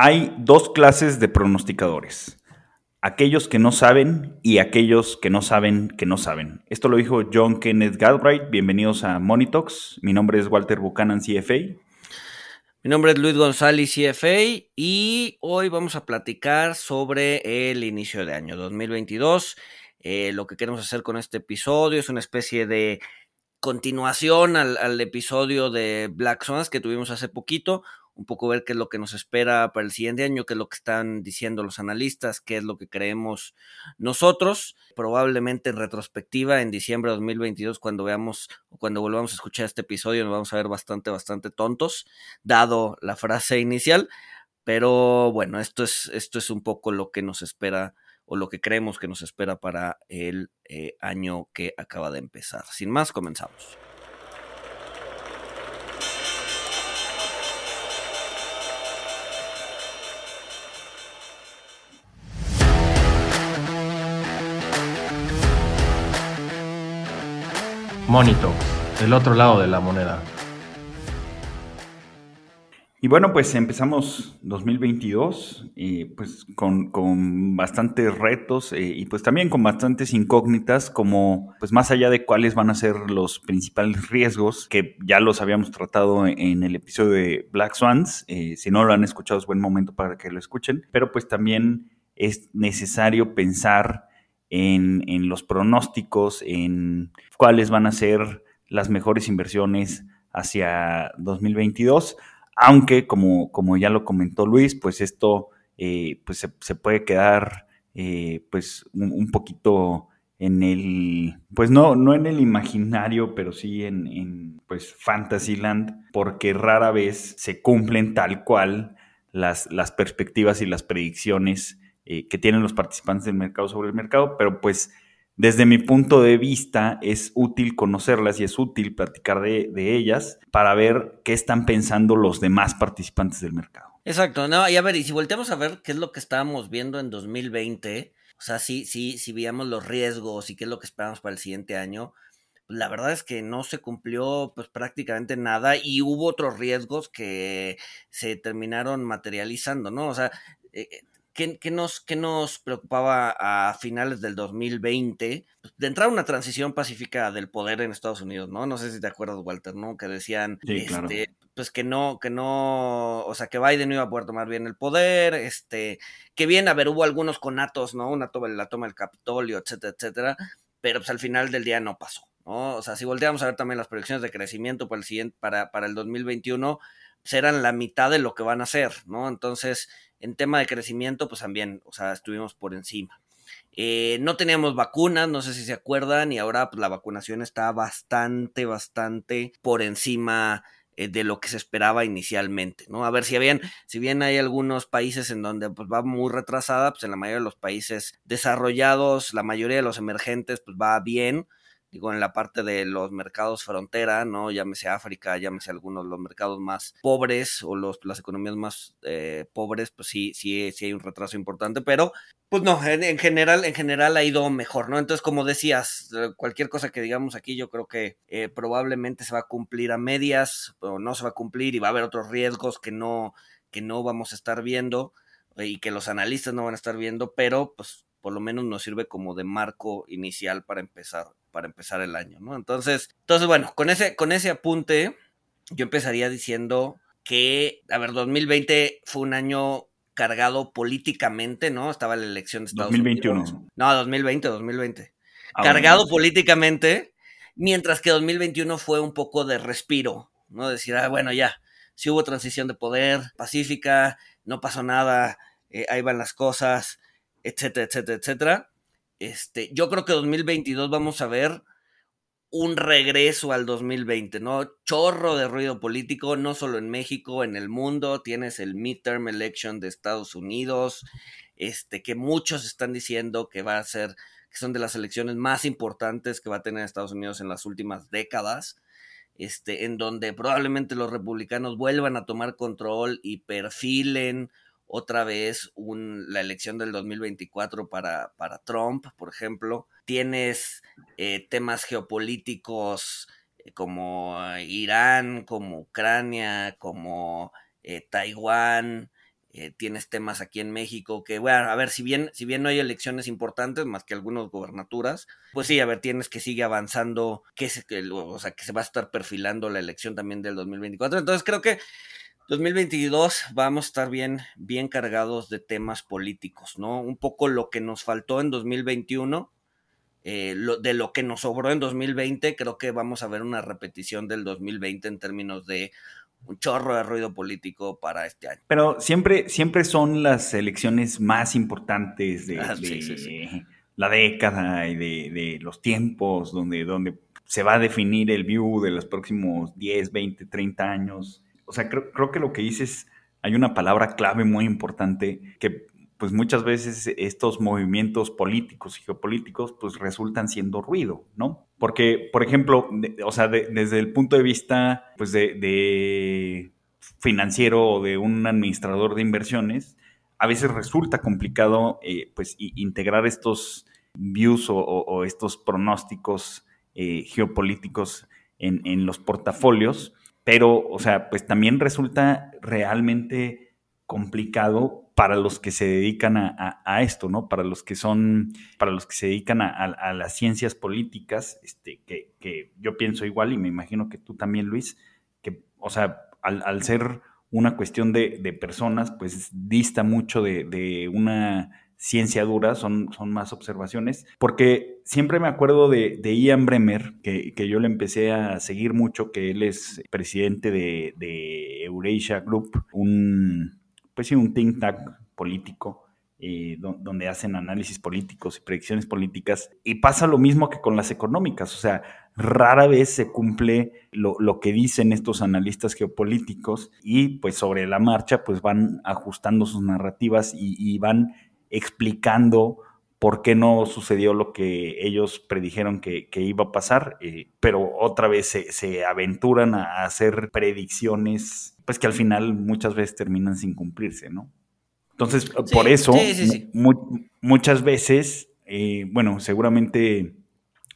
Hay dos clases de pronosticadores. Aquellos que no saben y aquellos que no saben que no saben. Esto lo dijo John Kenneth Galbraith. Bienvenidos a Monitox. Mi nombre es Walter Buchanan, CFA. Mi nombre es Luis González, CFA, y hoy vamos a platicar sobre el inicio de año 2022. Eh, lo que queremos hacer con este episodio es una especie de continuación al, episodio de Black Swans que tuvimos hace poquito, un poco ver qué es lo que nos espera para el siguiente año, qué es lo que están diciendo los analistas, qué es lo que creemos nosotros. Probablemente en retrospectiva, en diciembre de 2022, cuando veamos o cuando volvamos a escuchar este episodio, nos vamos a ver bastante, bastante tontos, dado la frase inicial. Pero bueno, esto es, esto es un poco lo que nos espera o lo que creemos que nos espera para el eh, año que acaba de empezar. Sin más, comenzamos. Monito, el otro lado de la moneda. Y bueno, pues empezamos 2022 y pues con, con bastantes retos eh, y pues también con bastantes incógnitas como pues más allá de cuáles van a ser los principales riesgos que ya los habíamos tratado en el episodio de Black Swans, eh, si no lo han escuchado es buen momento para que lo escuchen, pero pues también es necesario pensar en, los pronósticos, en cuáles van a ser las mejores inversiones hacia 2022, aunque como, como ya lo comentó Luis, pues esto eh, pues se, puede quedar eh, pues un, poquito en el, pues no, no en el imaginario, pero sí en, en pues Fantasyland, porque rara vez se cumplen tal cual las, las perspectivas y las predicciones eh, que tienen los participantes del mercado sobre el mercado, pero pues desde mi punto de vista es útil conocerlas y es útil platicar de, ellas para ver qué están pensando los demás participantes del mercado. Exacto, no, y a ver, y si volteamos a ver qué es lo que estábamos viendo en 2020, o sea, sí, sí, si veíamos los riesgos y qué es lo que esperamos para el siguiente año, la verdad es que no se cumplió pues prácticamente nada y hubo otros riesgos que se terminaron materializando, ¿no? O sea, eh, ¿Qué, nos, nos, preocupaba a finales del 2020? Pues, de entrar a una transición pacífica del poder en Estados Unidos, ¿no? No sé si te acuerdas, Walter, ¿no? Que decían, este, pues que no, que no, o sea, que Biden no iba a poder tomar bien el poder, este, que bien, a ver, hubo algunos conatos, ¿no? Una toma, la toma del Capitolio, etcétera, etcétera, pero pues al final del día no pasó, ¿no? O sea, si volteamos a ver también las proyecciones de crecimiento para el siguiente, para, para el 2021, pues eran la mitad de lo que van a hacer, ¿no? Entonces, en tema de crecimiento, pues también, o sea, estuvimos por encima. Eh, no teníamos vacunas, no sé si se acuerdan, y ahora pues, la vacunación está bastante, bastante por encima eh, de lo que se esperaba inicialmente, ¿no? A ver, si bien, si bien hay algunos países en donde pues, va muy retrasada, pues en la mayoría de los países desarrollados, la mayoría de los emergentes, pues va bien, digo, en la parte de los mercados frontera, ¿no? Llámese África, llámese algunos de los mercados más pobres o los, las economías más eh, pobres, pues sí, sí, sí hay un retraso importante, pero pues no, en, general, en general ha ido mejor, ¿no? Entonces, como decías, eh, cualquier cosa que digamos aquí, yo creo que eh, probablemente se va a cumplir a medias, o no se va a cumplir, y va a haber otros riesgos que no, que no vamos a estar viendo y que los analistas no van a estar viendo, pero pues por lo menos nos sirve como de marco inicial para empezar para empezar el año, ¿no? Entonces, entonces bueno, con ese, con ese apunte, yo empezaría diciendo que, a ver, 2020 fue un año cargado políticamente, ¿no? Estaba la elección de Estados 2021. Unidos. No, 2020, 2020. Ah, cargado políticamente, mientras que 2021 fue un poco de respiro, ¿no? Decir, ah, bueno, ya, si hubo transición de poder pacífica, no pasó nada, eh, ahí van las cosas, etcétera, etcétera, etcétera. Este, yo creo que 2022 vamos a ver un regreso al 2020, ¿no? Chorro de ruido político, no solo en México, en el mundo. Tienes el midterm election de Estados Unidos, este, que muchos están diciendo que va a ser, que son de las elecciones más importantes que va a tener Estados Unidos en las últimas décadas. Este, en donde probablemente los republicanos vuelvan a tomar control y perfilen otra vez la elección del 2024 para, Trump, por ejemplo. Tienes eh, temas geopolíticos eh, como Irán, como Ucrania, como eh, Taiwán, eh, tienes temas aquí en México que, bueno, a ver, si bien, si bien no hay elecciones importantes, más que algunas gobernaturas, pues sí, a ver, tienes que sigue avanzando, o sea, que se va a estar perfilando la elección también del 2024. Entonces creo que 2022 vamos a estar bien, bien cargados de temas políticos, ¿no? Un poco lo que nos faltó en 2021, eh, lo, de lo que nos sobró en 2020, creo que vamos a ver una repetición del 2020 en términos de un chorro de ruido político para este año. Pero siempre, siempre son las elecciones más importantes de, ah, la década y de, de, los tiempos donde, donde se va a definir el view de los próximos 10, 20, 30 años o sea, creo, creo que lo que dices, hay una palabra clave muy importante que pues muchas veces estos movimientos políticos y geopolíticos pues resultan siendo ruido, ¿no? Porque, por ejemplo, o sea, desde el punto de vista pues de, financiero o de un administrador de inversiones, a veces resulta complicado eh, pues integrar estos views o, estos pronósticos eh, geopolíticos en, en los portafolios pero, o sea, pues también resulta realmente complicado para los que se dedican a, esto, ¿no? Para los que son, para los que se dedican a, las ciencias políticas, este, que, yo pienso igual y me imagino que tú también, Luis, que, o sea, al, ser una cuestión de, personas, pues dista mucho de una ciencia dura, son, son más observaciones, porque siempre me acuerdo de, Ian Bremer, que, yo le empecé a seguir mucho, que él es presidente de, Eurasia Group, un, pues sí, un think tank político. Eh, donde hacen análisis políticos y predicciones políticas, y pasa lo mismo que con las económicas, o sea, rara vez se cumple lo, que dicen estos analistas geopolíticos y pues sobre la marcha pues van ajustando sus narrativas y van explicando por qué no sucedió lo que ellos predijeron que, iba a pasar, eh, pero otra vez se, aventuran a hacer predicciones, pues que al final muchas veces terminan sin cumplirse, ¿no? Entonces, por eso, muchas veces, eh, bueno, seguramente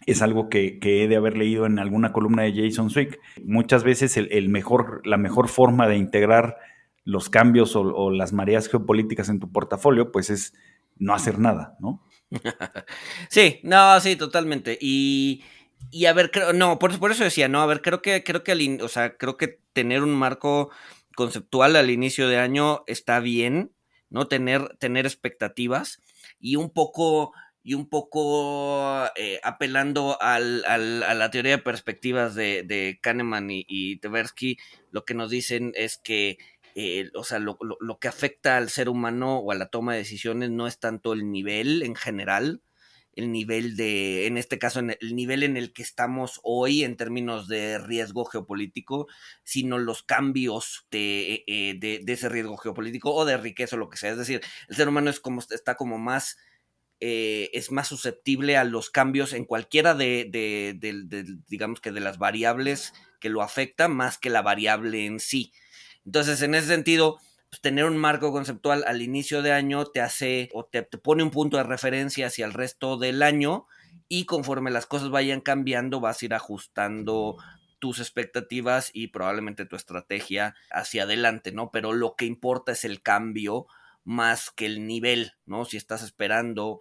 es algo que, he de haber leído en alguna columna de Jason Swick, muchas veces el, mejor, la mejor forma de integrar los cambios o, las mareas geopolíticas en tu portafolio, pues es no hacer nada, ¿no? sí, no, sí, totalmente. Y, y a ver, creo, no, por, por, eso decía, no, a ver, creo que, creo que, al o sea, creo que tener un marco conceptual al inicio de año está bien, ¿no? Tener, tener expectativas y un poco, y un poco eh, apelando al, a la teoría de perspectivas de, de Kahneman y, y Tversky, lo que nos dicen es que eh, o sea, lo, lo, que afecta al ser humano o a la toma de decisiones no es tanto el nivel en general, el nivel de, en este caso, el nivel en el que estamos hoy en términos de riesgo geopolítico, sino los cambios de, eh, de, ese riesgo geopolítico o de riqueza o lo que sea. Es decir, el ser humano es como, está como más, eh, es más susceptible a los cambios en cualquiera de, de, digamos que de las variables que lo afecta más que la variable en sí. Entonces, en ese sentido, pues, tener un marco conceptual al inicio de año te hace o te, pone un punto de referencia hacia el resto del año y conforme las cosas vayan cambiando vas a ir ajustando tus expectativas y probablemente tu estrategia hacia adelante, ¿no? Pero lo que importa es el cambio más que el nivel, ¿no? Si estás esperando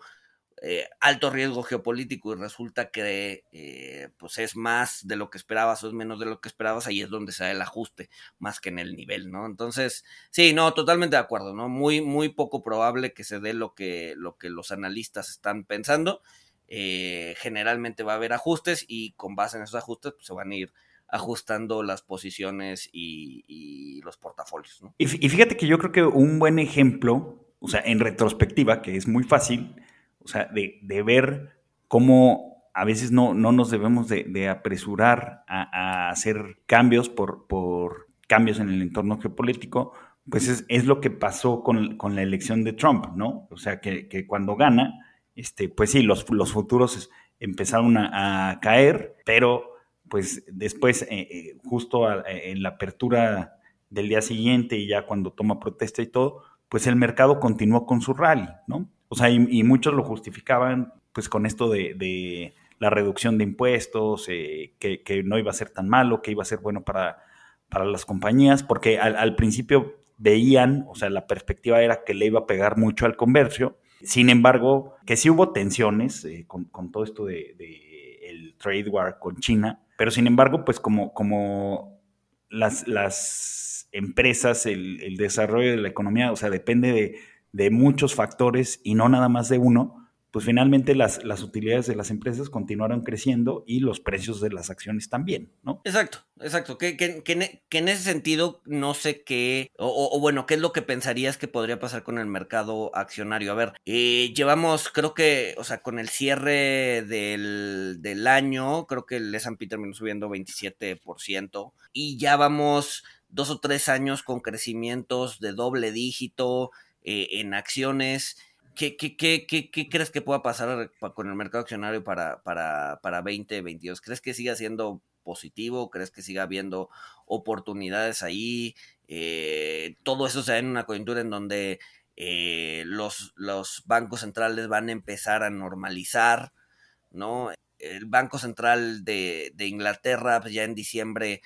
eh, alto riesgo geopolítico y resulta que eh, pues es más de lo que esperabas o es menos de lo que esperabas, ahí es donde se da el ajuste, más que en el nivel, ¿no? Entonces, sí, no, totalmente de acuerdo, ¿no? Muy, muy poco probable que se dé lo que, lo que los analistas están pensando. Eh, generalmente va a haber ajustes y con base en esos ajustes pues, se van a ir ajustando las posiciones y, los portafolios. Y, fíjate que yo creo que un buen ejemplo, o sea, en retrospectiva, que es muy fácil, o sea, de, ver cómo a veces no, no nos debemos de, apresurar a, hacer cambios por, cambios en el entorno geopolítico, pues es, lo que pasó con, la elección de Trump, ¿no? O sea, que, cuando gana, este, pues sí, los, los futuros empezaron a, caer, pero pues después, eh, eh, justo en la apertura del día siguiente y ya cuando toma protesta y todo, pues el mercado continuó con su rally, ¿no? O sea, y, muchos lo justificaban pues con esto de, la reducción de impuestos, eh, que, no iba a ser tan malo, que iba a ser bueno para, las compañías, porque al, principio veían, o sea, la perspectiva era que le iba a pegar mucho al comercio. Sin embargo, que sí hubo tensiones eh, con, todo esto de, el trade war con China, pero sin embargo, pues como, como las empresas, el, desarrollo de la economía, o sea, depende de, de muchos factores y no nada más de uno, pues finalmente las, las utilidades de las empresas continuaron creciendo y los precios de las acciones también, ¿no? Exacto, exacto. Que, que, que, en ese sentido no sé qué, o, bueno, qué es lo que pensarías que podría pasar con el mercado accionario. A ver, eh, llevamos, creo que, o sea, con el cierre del, del año, creo que el S&P terminó subiendo 27% y ya vamos dos o tres años con crecimientos de doble dígito eh, en acciones ¿Qué, qué, qué, qué, crees que pueda pasar con el mercado accionario para, para, para 2022? ¿Crees que siga siendo positivo? ¿Crees que siga habiendo oportunidades ahí? Eh, todo eso se da en una coyuntura en donde eh, los, los bancos centrales van a empezar a normalizar, ¿no? El Banco Central de, de Inglaterra pues, ya en diciembre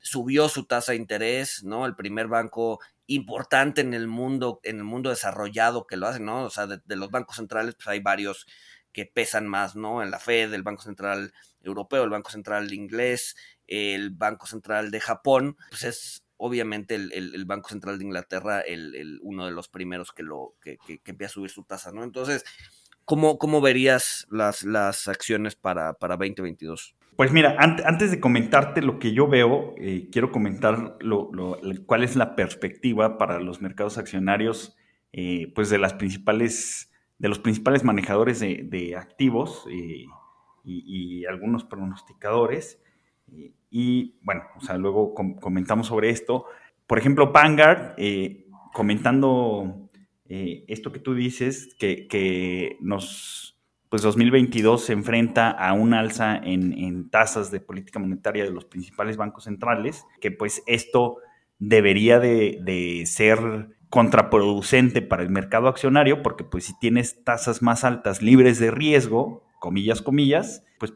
subió su tasa de interés, ¿no? El primer banco importante en el mundo, en el mundo desarrollado que lo hacen, ¿no? O sea, de, los bancos centrales, pues hay varios que pesan más, ¿no? En la Fed, el Banco Central Europeo, el Banco Central Inglés, el Banco Central de Japón, pues es obviamente el, Banco Central de Inglaterra el, uno de los primeros que lo que, que, empieza a subir su tasa, ¿no? Entonces, ¿cómo, cómo verías las, las acciones para, para 2022? Pues mira, antes de comentarte lo que yo veo, eh, quiero comentar cuál es la perspectiva para los mercados accionarios, eh, pues de las principales, de los principales manejadores de, activos eh, y, algunos pronosticadores. y bueno, o sea, luego comentamos sobre esto. Por ejemplo, Vanguard, comentando esto que tú dices, que, que nos pues 2022 se enfrenta a un alza en, tasas de política monetaria de los principales bancos centrales, que pues esto debería de, ser contraproducente para el mercado accionario, porque pues si tienes tasas más altas libres de riesgo, comillas, comillas, pues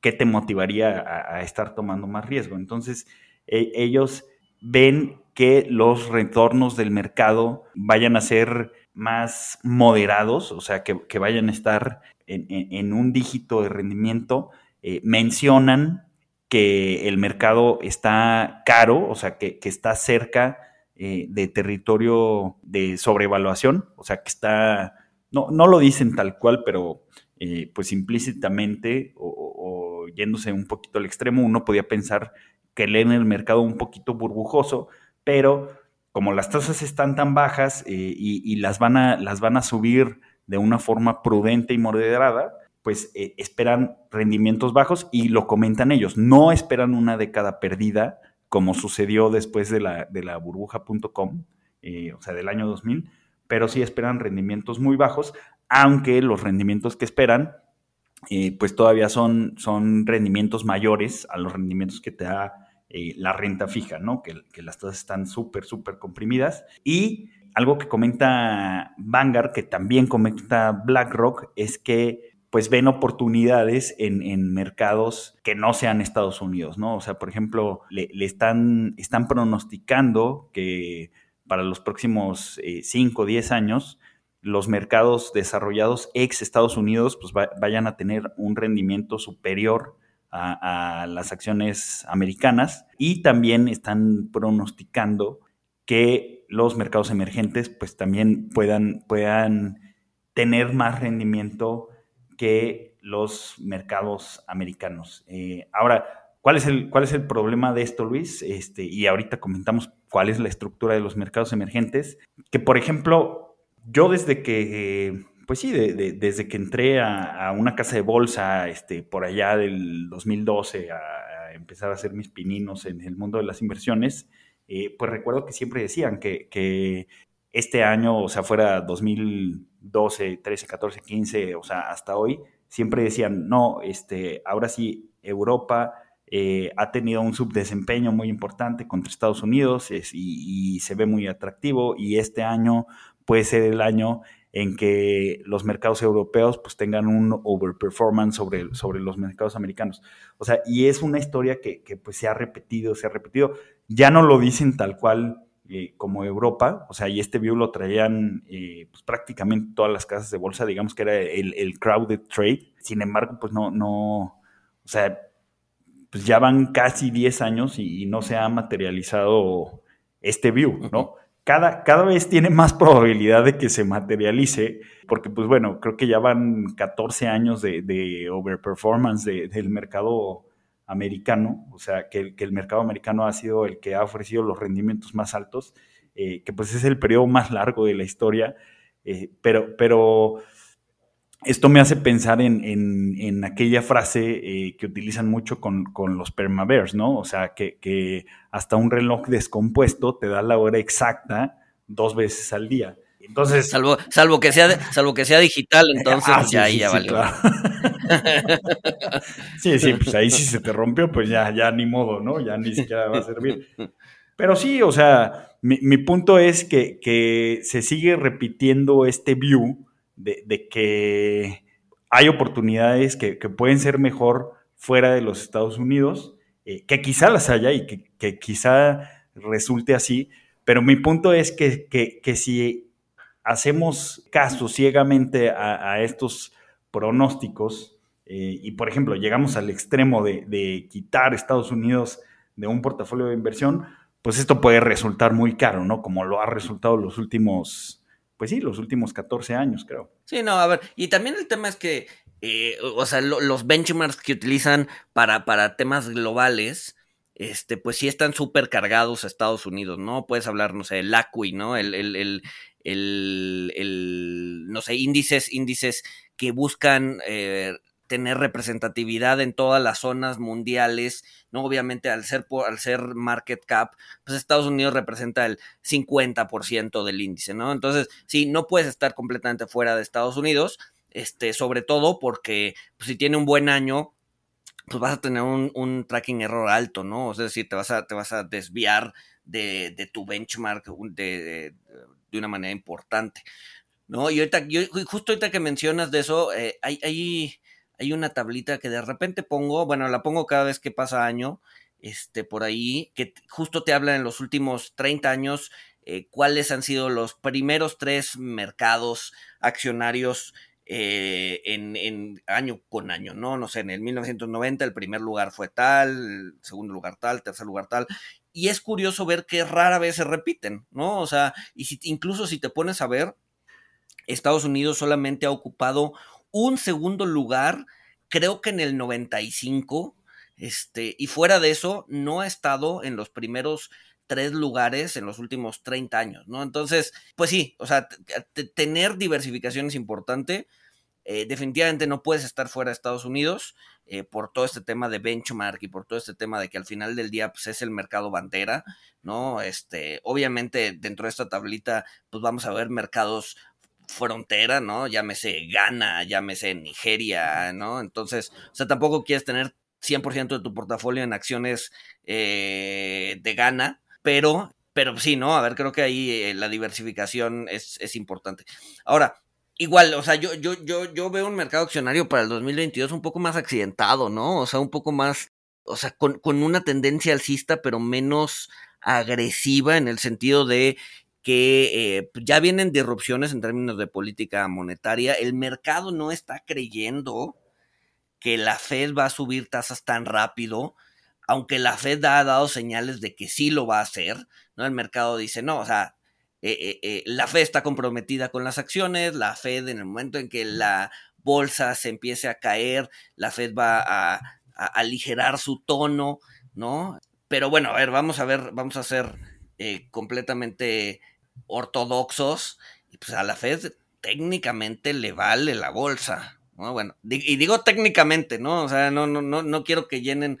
¿qué te motivaría a, estar tomando más riesgo? Entonces, e, ellos ven que los retornos del mercado vayan a ser más moderados, o sea, que, vayan a estar en, un dígito de rendimiento, eh, mencionan que el mercado está caro, o sea, que, está cerca eh, de territorio de sobrevaluación, o sea, que está, no, no lo dicen tal cual, pero eh, pues implícitamente o, yéndose un poquito al extremo, uno podía pensar que leen el mercado un poquito burbujoso, pero como las tasas están tan bajas y, y, las, van a, las van a subir de una forma prudente y moderada, pues eh, esperan rendimientos bajos y lo comentan ellos. No esperan una década perdida, como sucedió después de la, de la burbuja.com, eh, o sea, del año 2000, pero sí esperan rendimientos muy bajos, aunque los rendimientos que esperan, eh, pues todavía son, son rendimientos mayores a los rendimientos que te da la renta fija, ¿no? Que, las tasas están súper, súper comprimidas. Y algo que comenta Vanguard, que también comenta BlackRock, es que pues ven oportunidades en, mercados que no sean Estados Unidos, ¿no? O sea, por ejemplo, le, están, están pronosticando que para los próximos 5 o 10 años, los mercados desarrollados ex Estados Unidos pues vayan a tener un rendimiento superior a, las acciones americanas y también están pronosticando que los mercados emergentes pues también puedan, puedan tener más rendimiento que los mercados americanos. Eh, ahora, ¿cuál es, el, ¿cuál es el problema de esto, Luis? Este, y ahorita comentamos cuál es la estructura de los mercados emergentes. Que, por ejemplo, yo desde que, pues sí, desde que entré a, una casa de bolsa este, por allá del 2012 a, a empezar a hacer mis pininos en el mundo de las inversiones, eh, pues recuerdo que siempre decían que, este año, o sea, fuera 2012, 13, 14, 15, o sea, hasta hoy, siempre decían, no, este, ahora sí, Europa eh, ha tenido un subdesempeño muy importante contra Estados Unidos y, se ve muy atractivo y este año puede ser el año en que los mercados europeos pues tengan un overperformance sobre, sobre los mercados americanos. O sea, y es una historia que, que pues se ha repetido, se ha repetido. Ya no lo dicen tal cual eh, como Europa, o sea, y este view lo traían eh, pues, prácticamente todas las casas de bolsa, digamos que era el, el, crowded trade, sin embargo, pues no, no, o sea, pues ya van casi 10 años y, no se ha materializado este view, ¿no? Cada, cada, vez tiene más probabilidad de que se materialice, porque pues bueno, creo que ya van 14 años de, overperformance del mercado americano, o sea, que, que, el mercado americano ha sido el que ha ofrecido los rendimientos más altos, eh, que pues es el periodo más largo de la historia, eh, pero, pero esto me hace pensar en, en, aquella frase eh, que utilizan mucho con, con, los permabears, ¿no? O sea, que, que hasta un reloj descompuesto te da la hora exacta dos veces al día. Entonces, salvo, salvo que sea salvo que sea digital, entonces ah, ya ya valió. sí, sí, pues ahí sí se te rompió, pues ya, ya ni modo, ¿no? Ya ni siquiera va a servir. Pero sí, o sea, mi, punto es que, que, se sigue repitiendo este view de, de que hay oportunidades que, que, pueden ser mejor fuera de los Estados Unidos, eh, que quizá las haya y que, que, quizá resulte así, pero mi punto es que, que si hacemos caso ciegamente a, estos pronósticos eh, y, por ejemplo, llegamos al extremo de, quitar Estados Unidos de un portafolio de inversión, pues esto puede resultar muy caro, ¿no? Como lo ha resultado los últimos, pues sí, los últimos 14 años, creo. Sí, no, a ver, y también el tema es que, eh, o sea, los benchmarks que utilizan para, para temas globales, este, pues sí están súper cargados a Estados Unidos, ¿no? Puedes hablar, no sé, el ACUI, ¿no? El, el, el, no sé, índices, índices que buscan eh, tener representatividad en todas las zonas mundiales, ¿no? Obviamente al ser, al ser market cap, pues Estados Unidos representa el 50% del índice, ¿no? Entonces, sí, no puedes estar completamente fuera de Estados Unidos, este, sobre todo porque pues, si tiene un buen año, pues vas a tener un, tracking error alto, ¿no? Es decir, te vas a, te vas a desviar de, de tu benchmark de, de una manera importante. ¿no? Y ahorita, yo, justo ahorita que mencionas de eso, eh, hay, hay, una tablita que de repente pongo, bueno, la pongo cada vez que pasa año, este, por ahí, que justo te habla en los últimos 30 años eh, cuáles han sido los primeros tres mercados accionarios eh, en, año con año, ¿no? No sé, en el 1990 el primer lugar fue tal, el segundo lugar tal, tercer lugar tal, y es curioso ver que rara vez se repiten, ¿no? O sea, y si, incluso si te pones a ver, Estados Unidos solamente ha ocupado un segundo lugar, creo que en el 95, este, y fuera de eso, no ha estado en los primeros tres lugares en los últimos 30 años, ¿no? Entonces, pues sí, o sea, tener diversificación es importante. Eh, definitivamente no puedes estar fuera de Estados Unidos. Eh, por todo este tema de benchmark y por todo este tema de que al final del día pues, es el mercado bandera, ¿no? Este, obviamente dentro de esta tablita pues vamos a ver mercados frontera, ¿no? Llámese Ghana, llámese Nigeria, ¿no? Entonces, o sea, tampoco quieres tener 100% de tu portafolio en acciones eh, de Ghana, pero, pero sí, ¿no? A ver, creo que ahí eh, la diversificación es, es importante. Ahora, igual, o sea, yo, yo, yo, yo veo un mercado accionario para el 2022 un poco más accidentado, ¿no? O sea, un poco más, o sea, con, con una tendencia alcista, pero menos agresiva en el sentido de que eh, pues, ya vienen disrupciones en términos de política monetaria. El mercado no está creyendo que la Fed va a subir tasas tan rápido, aunque la Fed ha dado señales de que sí lo va a hacer, ¿no? El mercado dice, no, o sea, eh, eh, la Fed está comprometida con las acciones, la Fed en el momento en que la bolsa se empiece a caer, la Fed va a, aligerar su tono, ¿no? Pero bueno, a ver, vamos a ver, vamos a ser completamente ortodoxos, y pues a la Fed técnicamente le vale la bolsa, ¿no? Bueno, y digo técnicamente, ¿no? O sea, no, no, no, no quiero que llenen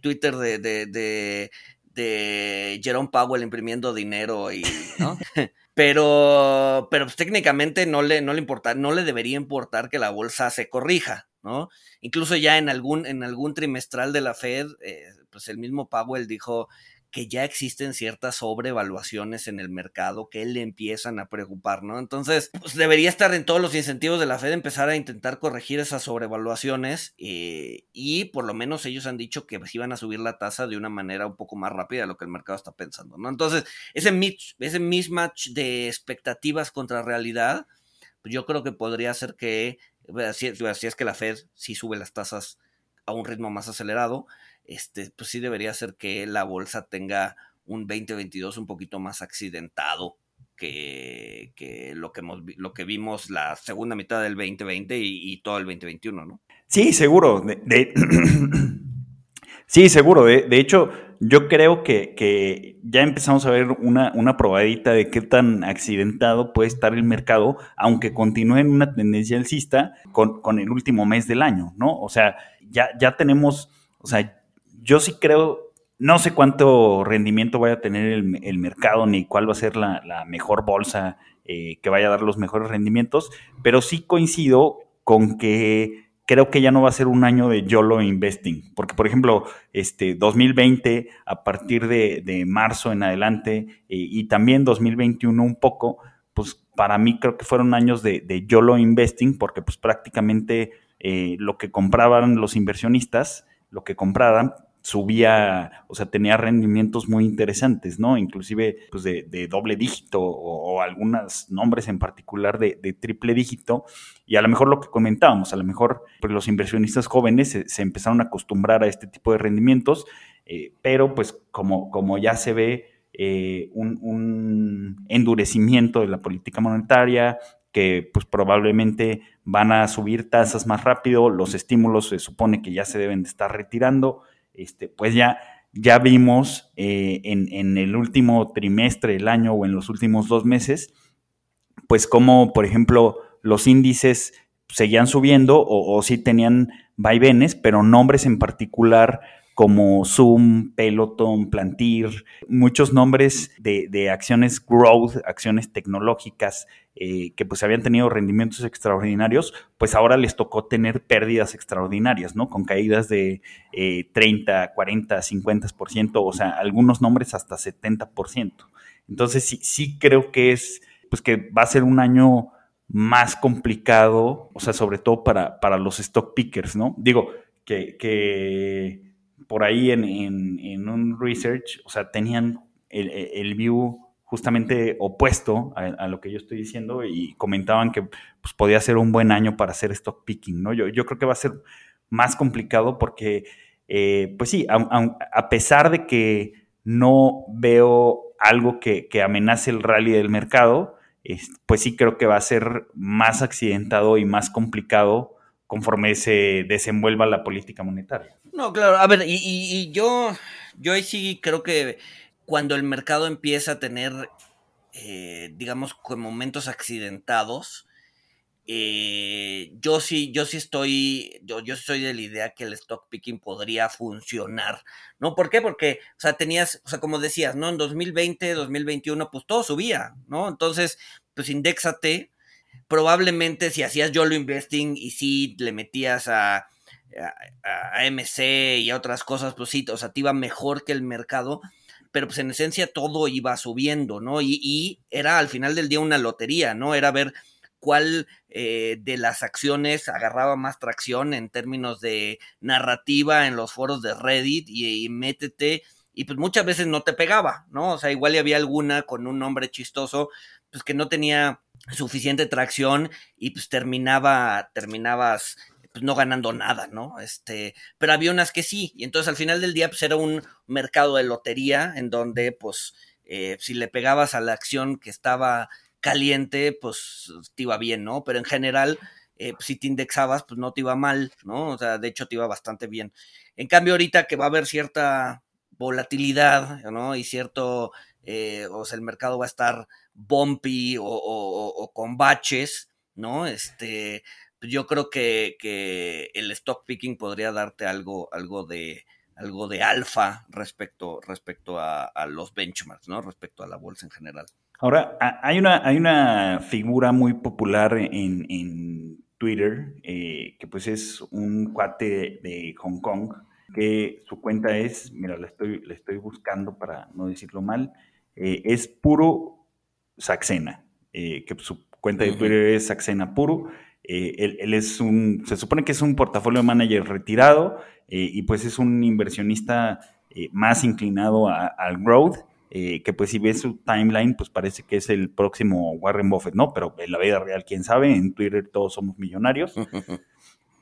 Twitter de, de de Jerome Powell imprimiendo dinero y, ¿no? pero, pero pues, técnicamente no le, no le importa, no le debería importar que la bolsa se corrija, ¿no? Incluso ya en algún, en algún trimestral de la Fed, eh, pues el mismo Powell dijo que ya existen ciertas sobrevaluaciones en el mercado que le empiezan a preocupar, ¿no? Entonces, pues debería estar en todos los incentivos de la Fed empezar a intentar corregir esas sobrevaluaciones eh, y por lo menos ellos han dicho que iban a subir la tasa de una manera un poco más rápida de lo que el mercado está pensando, ¿no? Entonces, ese, ese mismatch de expectativas contra realidad, pues yo creo que podría ser que, si, si es que la Fed sí sube las tasas a un ritmo más acelerado, este, pues sí debería ser que la bolsa tenga un 2022 un poquito más accidentado que, que lo, que hemos, lo que vimos la segunda mitad del 2020 y, todo el 2021, ¿no? Sí, seguro. De, sí, seguro. De, hecho, yo creo que, que, ya empezamos a ver una, una probadita de qué tan accidentado puede estar el mercado, aunque continúe en una tendencia alcista con, con el último mes del año, ¿no? O sea, ya, ya tenemos, o sea, yo sí creo, no sé cuánto rendimiento vaya a tener el, mercado ni cuál va a ser la, mejor bolsa eh, que vaya a dar los mejores rendimientos, pero sí coincido con que creo que ya no va a ser un año de YOLO investing, porque por ejemplo, este 2020 a partir de, marzo en adelante eh, y también 2021 un poco, pues para mí creo que fueron años de, de YOLO investing, porque pues prácticamente eh, lo que compraban los inversionistas, lo que compraran, subía, o sea, tenía rendimientos muy interesantes, ¿no? Inclusive, pues, de, doble dígito o, algunos nombres en particular de, triple dígito. Y a lo mejor lo que comentábamos, a lo mejor pues, los inversionistas jóvenes se, empezaron a acostumbrar a este tipo de rendimientos, eh, pero pues como, como ya se ve eh, un, un endurecimiento de la política monetaria, que pues probablemente van a subir tasas más rápido, los estímulos se supone que ya se deben de estar retirando, este, pues ya, ya vimos eh, en, el último trimestre del año o en los últimos dos meses, pues como, por ejemplo, los índices seguían subiendo o, o sí tenían vaivenes, pero nombres en particular como Zoom, Peloton, Plantir, muchos nombres de, acciones growth, acciones tecnológicas eh, que pues habían tenido rendimientos extraordinarios, pues ahora les tocó tener pérdidas extraordinarias, ¿no? Con caídas de 30, 40, 50%, o sea, algunos nombres hasta 70%. Entonces sí, sí creo que es, pues que va a ser un año más complicado, o sea, sobre todo para, para los stock pickers, ¿no? Digo, que, que por ahí en, un research, o sea, tenían el, view justamente opuesto a, lo que yo estoy diciendo y comentaban que pues, podía ser un buen año para hacer stock picking, ¿no? Yo, yo creo que va a ser más complicado porque, eh, pues sí, a, pesar de que no veo algo que, amenace el rally del mercado, pues sí creo que va a ser más accidentado y más complicado conforme se desenvuelva la política monetaria. No, claro, a ver, y, yo, yo ahí sí creo que cuando el mercado empieza a tener, eh, digamos, momentos accidentados, eh, yo sí, yo sí estoy, yo, yo soy de la idea que el stock picking podría funcionar, ¿no? ¿Por qué? Porque, o sea, tenías, o sea, como decías, ¿no? En 2020, 2021, pues todo subía, ¿no? Entonces, pues indexate, probablemente si hacías YOLO investing y si le metías a a, y a otras cosas, pues sí, o sea, te iba mejor que el mercado, pero pues en esencia todo iba subiendo, ¿no? Y, era al final del día una lotería, ¿no? Era ver cuál eh, de las acciones agarraba más tracción en términos de narrativa en los foros de Reddit y, métete, y pues muchas veces no te pegaba, ¿no? O sea, igual había alguna con un nombre chistoso, pues que no tenía suficiente tracción y pues terminaba, terminabas pues no ganando nada, ¿no? Este, pero había unas que sí, y entonces al final del día pues era un mercado de lotería en donde pues eh, si le pegabas a la acción que estaba caliente, pues te iba bien, ¿no? Pero en general, eh, si te indexabas, pues no te iba mal, ¿no? O sea, de hecho te iba bastante bien. En cambio, ahorita que va a haber cierta volatilidad, ¿no? Y cierto, eh, o sea, el mercado va a estar bumpy o, con baches, ¿no? Este, yo creo que, el stock picking podría darte algo, algo de algo de alfa respecto, respecto a, los benchmarks, ¿no? Respecto a la bolsa en general. Ahora, hay una, hay una figura muy popular en, Twitter, eh, que pues es un cuate de, Hong Kong, que su cuenta es, mira, la estoy, le estoy buscando para no decirlo mal, eh, es puro Saxena, eh, que su cuenta de Twitter es Saxena Puro. Eh, él, es un, se supone que es un portafolio manager retirado y pues es un inversionista más inclinado al growth. que pues si ves su timeline, pues parece que es el próximo Warren Buffett, ¿no? Pero en la vida real, quién sabe, en Twitter todos somos millonarios.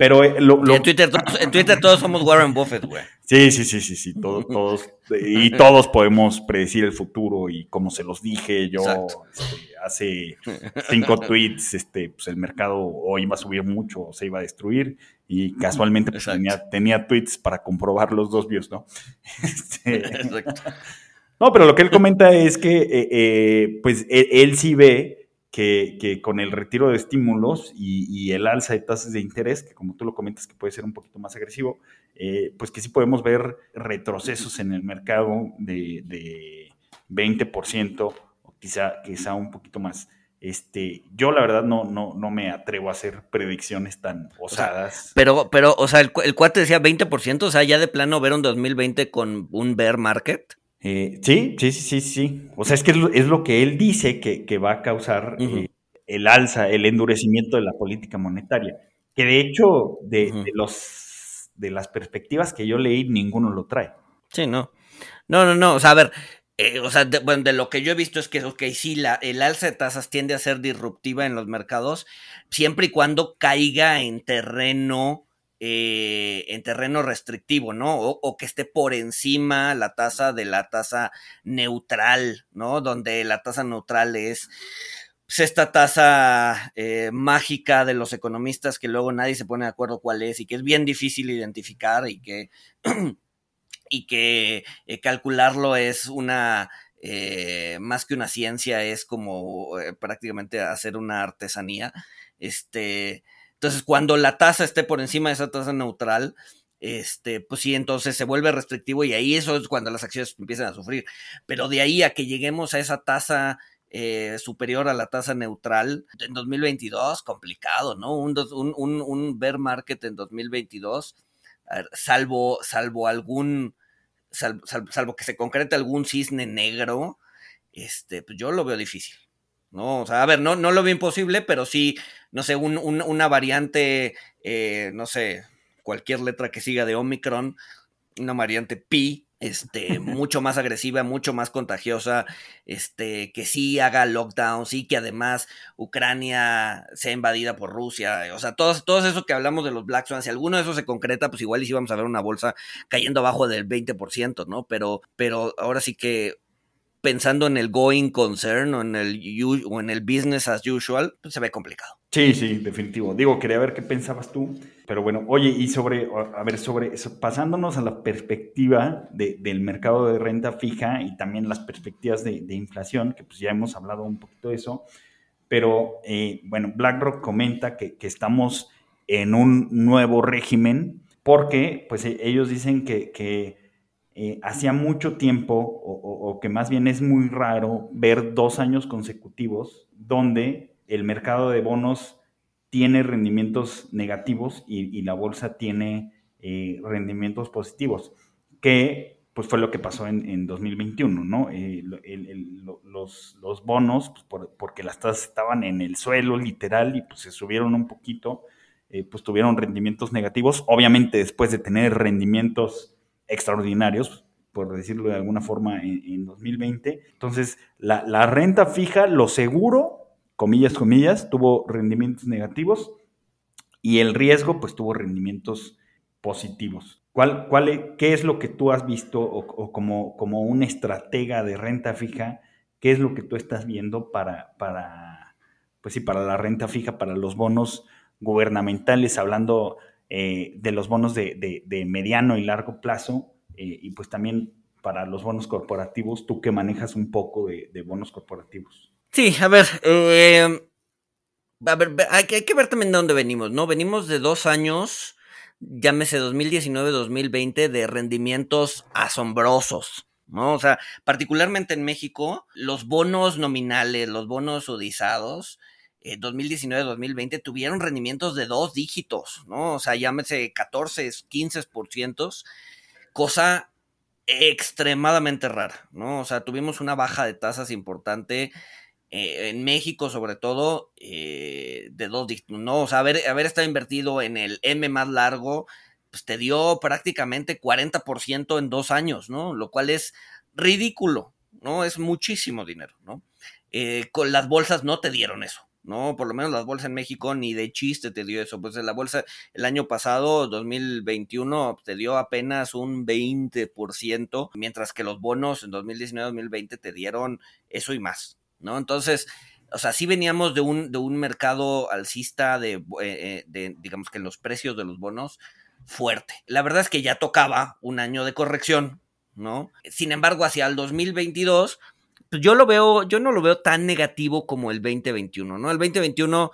Pero eh, en, Twitter, en Twitter todos somos Warren Buffett, güey. Sí, sí, sí, sí, sí. Todos, todos, y todos podemos predecir el futuro. Y como se los dije yo este, hace cinco tweets, este, pues el mercado o iba a subir mucho o se iba a destruir. Y casualmente pues, tenía, tweets para comprobar los dos views, ¿no? Este, no, pero lo que él comenta es que eh, eh, pues él, él sí ve que, con el retiro de estímulos y, el alza de tasas de interés, que como tú lo comentas que puede ser un poquito más agresivo, eh, pues que sí podemos ver retrocesos en el mercado de, 20% o quizá, quizá un poquito más. Este, yo la verdad no, no, no me atrevo a hacer predicciones tan osadas. pero, pero, o sea, el, el cuate decía 20%, o sea, ya de plano ver un 2020 con un bear market. Eh, sí, sí, sí, sí, sí. O sea, es que es lo, que él dice que, va a causar eh, el alza, el endurecimiento de la política monetaria. Que de hecho, de, los, de las perspectivas que yo leí, ninguno lo trae. Sí, no. No, no, no. O sea, a ver, eh, o sea, de, bueno, de lo que yo he visto es que, ok, sí, la, el alza de tasas tiende a ser disruptiva en los mercados, siempre y cuando caiga en terreno eh, en terreno restrictivo, ¿no? O, que esté por encima la tasa de la tasa neutral, ¿no? Donde la tasa neutral es pues, esta tasa eh, mágica de los economistas que luego nadie se pone de acuerdo cuál es y que es bien difícil identificar y que, y que eh, calcularlo es una más que una ciencia, es como prácticamente hacer una artesanía. Este, entonces, cuando la tasa esté por encima de esa tasa neutral, este, pues sí, entonces se vuelve restrictivo y ahí eso es cuando las acciones empiezan a sufrir. Pero de ahí a que lleguemos a esa tasa eh, superior a la tasa neutral en 2022, complicado, ¿no? Un, un, un, bear market en 2022, salvo, salvo algún, salvo, salvo, que se concrete algún cisne negro, este, pues yo lo veo difícil. ¿No? O sea, a ver, no, no lo veo imposible, pero sí, no sé, un, una variante, eh, no sé, cualquier letra que siga de Omicron, una variante Pi, este, mucho más agresiva, mucho más contagiosa, este, que sí haga lockdown, sí que además Ucrania sea invadida por Rusia, o sea, todo, todo eso que hablamos de los Black Swans, si alguno de esos se concreta, pues igual sí vamos a ver una bolsa cayendo abajo del 20%, ¿no? Pero, pero ahora sí que pensando en el going concern o en el, business as usual, pues se ve complicado. Sí, sí, definitivo. Digo, quería ver qué pensabas tú, pero bueno, oye, y sobre, a ver, sobre eso, pasándonos a la perspectiva del mercado de renta fija y también las perspectivas de, inflación, que pues ya hemos hablado un poquito de eso, pero eh, bueno, BlackRock comenta que, estamos en un nuevo régimen porque pues ellos dicen que eh, hacía mucho tiempo, o, que más bien es muy raro, ver dos años consecutivos donde el mercado de bonos tiene rendimientos negativos y, la bolsa tiene eh, rendimientos positivos, que pues fue lo que pasó en, 2021, ¿no? Eh, los, bonos, pues, porque las tasas estaban en el suelo literal y pues se subieron un poquito, pues tuvieron rendimientos negativos, obviamente después de tener rendimientos extraordinarios, por decirlo de alguna forma, en, 2020. Entonces, la, renta fija, lo seguro, comillas, comillas, tuvo rendimientos negativos y el riesgo, pues tuvo rendimientos positivos. ¿Cuál, cuál, ¿Qué es lo que tú has visto o, como, como un estratega de renta fija? ¿Qué es lo que tú estás viendo para, para, pues sí, para la renta fija, para los bonos gubernamentales, hablando eh, de los bonos de, mediano y largo plazo eh, y pues también para los bonos corporativos, tú que manejas un poco de, bonos corporativos. Sí, a ver, eh, a ver, hay que, hay que ver también de dónde venimos, ¿no? Venimos de dos años, llámese 2019-2020, de rendimientos asombrosos. ¿no? O sea, particularmente en México, los bonos nominales, los bonos odizados, 2019-2020 eh, tuvieron rendimientos de dos dígitos, ¿no? O sea, llámese 14, 15%. cosa extremadamente rara, ¿no? O sea, tuvimos una baja de tasas importante eh, en México sobre todo, eh, de dos dígitos, ¿no? O sea, haber, haber estado invertido en el M más largo, pues te dio prácticamente 40% en dos años, ¿no? Lo cual es ridículo, ¿no? Es muchísimo dinero, ¿no? Eh, con las bolsas no te dieron eso, ¿no? Por lo menos las bolsas en México ni de chiste te dio eso. Pues la bolsa el año pasado, 2021, te dio apenas un 20%, mientras que los bonos en 2019-2020 te dieron eso y más, ¿no? Entonces, o sea, sí veníamos de un, de un mercado alcista de, eh, eh, de, digamos que los precios de los bonos fuerte. La verdad es que ya tocaba un año de corrección, ¿no? Sin embargo, hacia el 2022, pues yo lo veo, yo no lo veo tan negativo como el 2021, ¿no? El 2021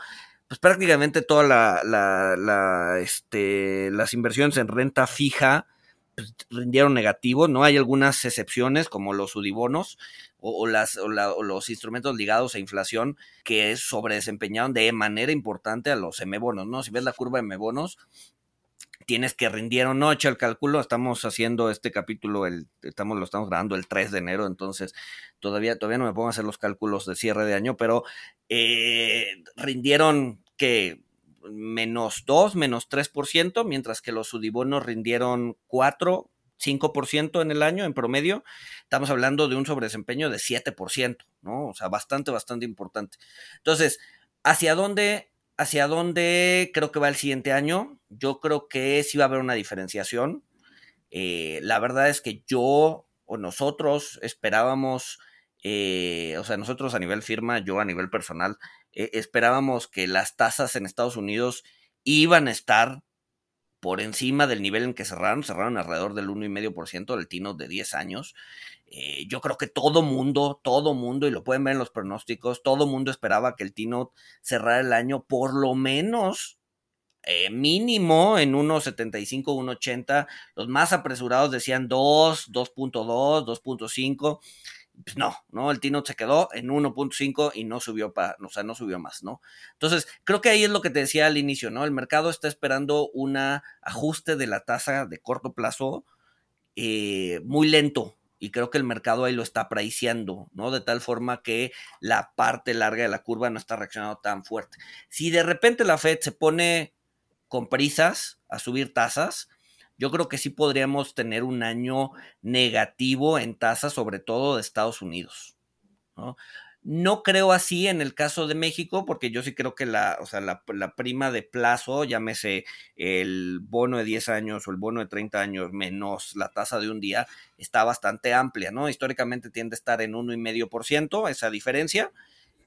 pues prácticamente todas la, este, las inversiones en renta fija pues, rindieron negativo, ¿no? Hay algunas excepciones como los udibonos o, o, los instrumentos ligados a inflación que sobredesempeñaron de manera importante a los M-bonos, ¿no? Si ves la curva de M-bonos, tienes que rendir no, echa el cálculo, estamos haciendo este capítulo, el, estamos, lo estamos grabando el 3 de enero, entonces todavía, todavía no me pongo a hacer los cálculos de cierre de año, pero eh, rindieron que menos 2, menos 3%, mientras que los sudibonos rindieron 4, 5% en el año en promedio. Estamos hablando de un sobredesempeño de 7%, ¿no? O sea, bastante, bastante importante. Entonces, ¿hacia dónde hacia dónde creo que va el siguiente año. Yo creo que sí va a haber una diferenciación. Eh, la verdad es que yo o nosotros esperábamos, eh, o sea, nosotros a nivel firma, yo a nivel personal, eh, esperábamos que las tasas en Estados Unidos iban a estar por encima del nivel en que cerraron, cerraron alrededor del 1,5% del Tino de 10 años. Eh, yo creo que todo mundo, todo mundo, y lo pueden ver en los pronósticos, todo mundo esperaba que el Tino cerrara el año por lo menos eh, mínimo en 1.75, 1.80. Los más apresurados decían 2, 2.2, 2.5. Pues no, ¿no? El Tino se quedó en 1.5 y no subió para, o sea, no subió más, ¿no? Entonces, creo que ahí es lo que te decía al inicio, ¿no? El mercado está esperando un ajuste de la tasa de corto plazo eh, muy lento, y creo que el mercado ahí lo está apreciando, ¿no? De tal forma que la parte larga de la curva no está reaccionando tan fuerte. Si de repente la Fed se pone con prisas a subir tasas, yo creo que sí podríamos tener un año negativo en tasas, sobre todo de Estados Unidos. ¿no? Creo así en el caso de México, porque yo sí creo que la, o sea, la, prima de plazo, llámese el bono de 10 años o el bono de 30 años menos la tasa de un día, está bastante amplia, ¿no? Históricamente tiende a estar en 1,5% esa diferencia.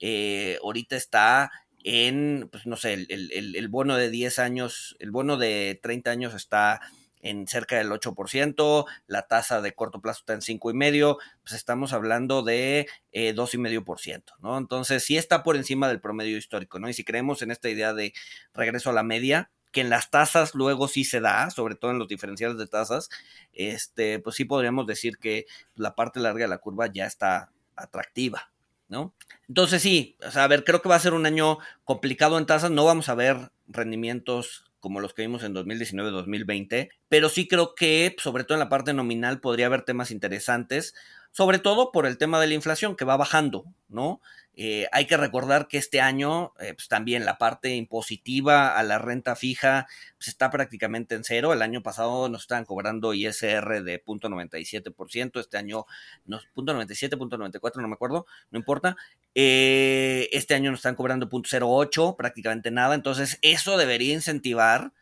Eh, ahorita está en, pues no sé, el, el, el, bono de 10 años, el bono de 30 años está en cerca del 8%, la tasa de corto plazo está en 5,5%, pues estamos hablando de eh, 2,5%, ¿no? Entonces sí está por encima del promedio histórico, ¿no? Y si creemos en esta idea de regreso a la media, que en las tasas luego sí se da, sobre todo en los diferenciales de tasas, este, pues sí podríamos decir que la parte larga de la curva ya está atractiva, ¿no? Entonces sí, o sea, a ver, creo que va a ser un año complicado en tasas, no vamos a ver rendimientos como los que vimos en 2019-2020, pero sí creo que, sobre todo en la parte nominal, podría haber temas interesantes, sobre todo por el tema de la inflación que va bajando, ¿no? Eh, hay que recordar que este año, eh, pues también la parte impositiva a la renta fija pues está prácticamente en cero. El año pasado nos estaban cobrando ISR de 0.97%, este año, no, 0.97, 0.94, no me acuerdo, no importa. Eh, este año nos están cobrando 0.08, prácticamente nada. Entonces, eso debería incentivar